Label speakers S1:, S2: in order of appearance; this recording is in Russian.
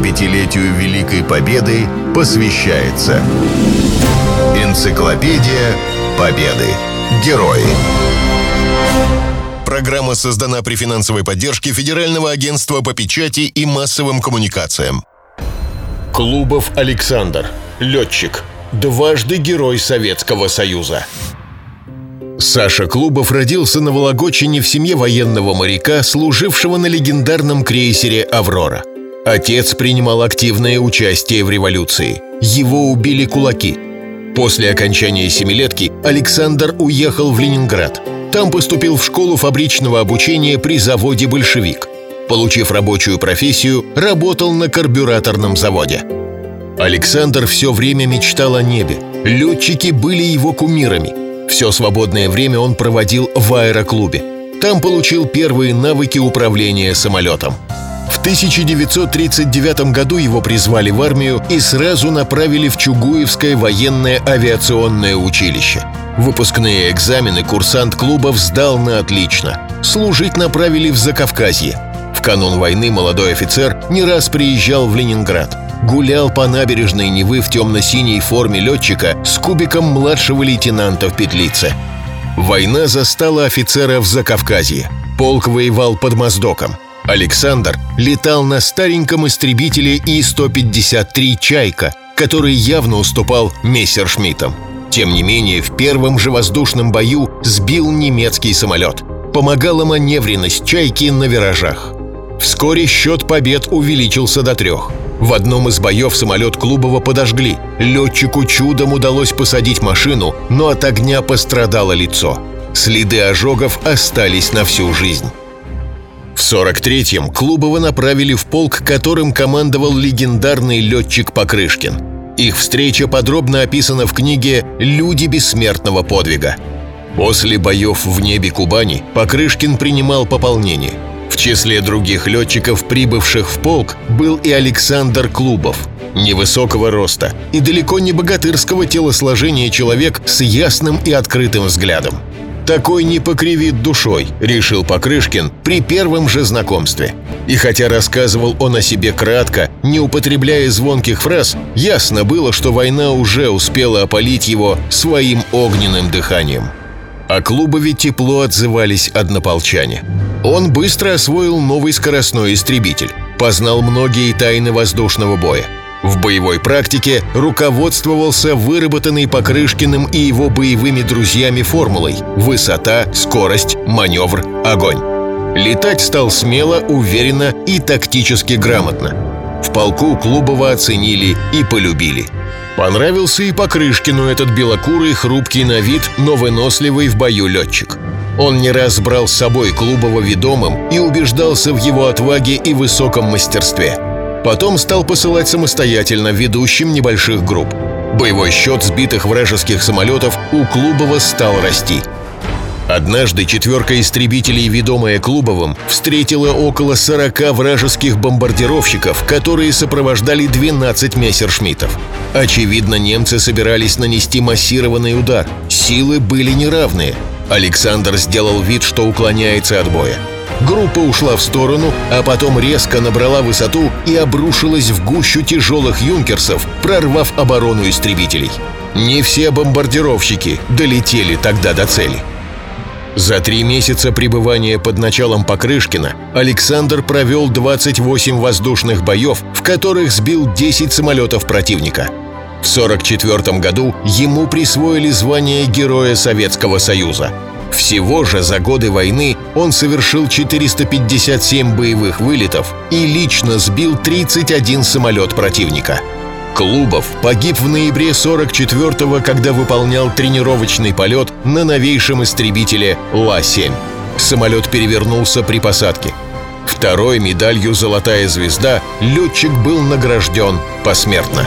S1: 75-летию Великой Победы посвящается Энциклопедия Победы. Герои. Программа создана при финансовой поддержке Федерального агентства по печати и массовым коммуникациям.
S2: Клубов Александр. Летчик. Дважды Герой Советского Союза. Саша Клубов родился на Вологодчине в семье военного моряка, служившего на легендарном крейсере «Аврора». Отец принимал активное участие в революции. Его убили кулаки. После окончания семилетки Александр уехал в Ленинград. Там поступил в школу фабричного обучения при заводе «Большевик». Получив рабочую профессию, работал на карбюраторном заводе. Александр все время мечтал о небе. Летчики были его кумирами – все свободное время он проводил в аэроклубе. Там получил первые навыки управления самолетом. В 1939 году его призвали в армию и сразу направили в Чугуевское военное авиационное училище. Выпускные экзамены курсант клубов сдал на отлично. Служить направили в Закавказье. В канун войны молодой офицер не раз приезжал в Ленинград гулял по набережной Невы в темно-синей форме летчика с кубиком младшего лейтенанта в петлице. Война застала офицера в Закавказье. Полк воевал под Моздоком. Александр летал на стареньком истребителе И-153 «Чайка», который явно уступал Мессершмиттам. Тем не менее, в первом же воздушном бою сбил немецкий самолет. Помогала маневренность «Чайки» на виражах. Вскоре счет побед увеличился до трех. В одном из боев самолет Клубова подожгли. Летчику чудом удалось посадить машину, но от огня пострадало лицо. Следы ожогов остались на всю жизнь. В 43-м Клубова направили в полк, которым командовал легендарный летчик Покрышкин. Их встреча подробно описана в книге «Люди бессмертного подвига». После боев в небе Кубани Покрышкин принимал пополнение – в числе других летчиков, прибывших в полк, был и Александр Клубов. Невысокого роста и далеко не богатырского телосложения человек с ясным и открытым взглядом. «Такой не покривит душой», — решил Покрышкин при первом же знакомстве. И хотя рассказывал он о себе кратко, не употребляя звонких фраз, ясно было, что война уже успела опалить его своим огненным дыханием. О Клубове тепло отзывались однополчане. Он быстро освоил новый скоростной истребитель, познал многие тайны воздушного боя. В боевой практике руководствовался выработанной Покрышкиным и его боевыми друзьями формулой «Высота, скорость, маневр, огонь». Летать стал смело, уверенно и тактически грамотно. В полку Клубова оценили и полюбили – Понравился и Покрышкину этот белокурый, хрупкий на вид, но выносливый в бою летчик. Он не раз брал с собой Клубова ведомым и убеждался в его отваге и высоком мастерстве. Потом стал посылать самостоятельно ведущим небольших групп. Боевой счет сбитых вражеских самолетов у Клубова стал расти – Однажды четверка истребителей, ведомая Клубовым, встретила около 40 вражеских бомбардировщиков, которые сопровождали 12 мессершмиттов. Очевидно, немцы собирались нанести массированный удар. Силы были неравные. Александр сделал вид, что уклоняется от боя. Группа ушла в сторону, а потом резко набрала высоту и обрушилась в гущу тяжелых юнкерсов, прорвав оборону истребителей. Не все бомбардировщики долетели тогда до цели. За три месяца пребывания под началом Покрышкина Александр провел 28 воздушных боев, в которых сбил 10 самолетов противника. В 1944 году ему присвоили звание Героя Советского Союза. Всего же за годы войны он совершил 457 боевых вылетов и лично сбил 31 самолет противника – Клубов погиб в ноябре 44-го, когда выполнял тренировочный полет на новейшем истребителе Ла-7. Самолет перевернулся при посадке. Второй медалью «Золотая звезда» летчик был награжден посмертно.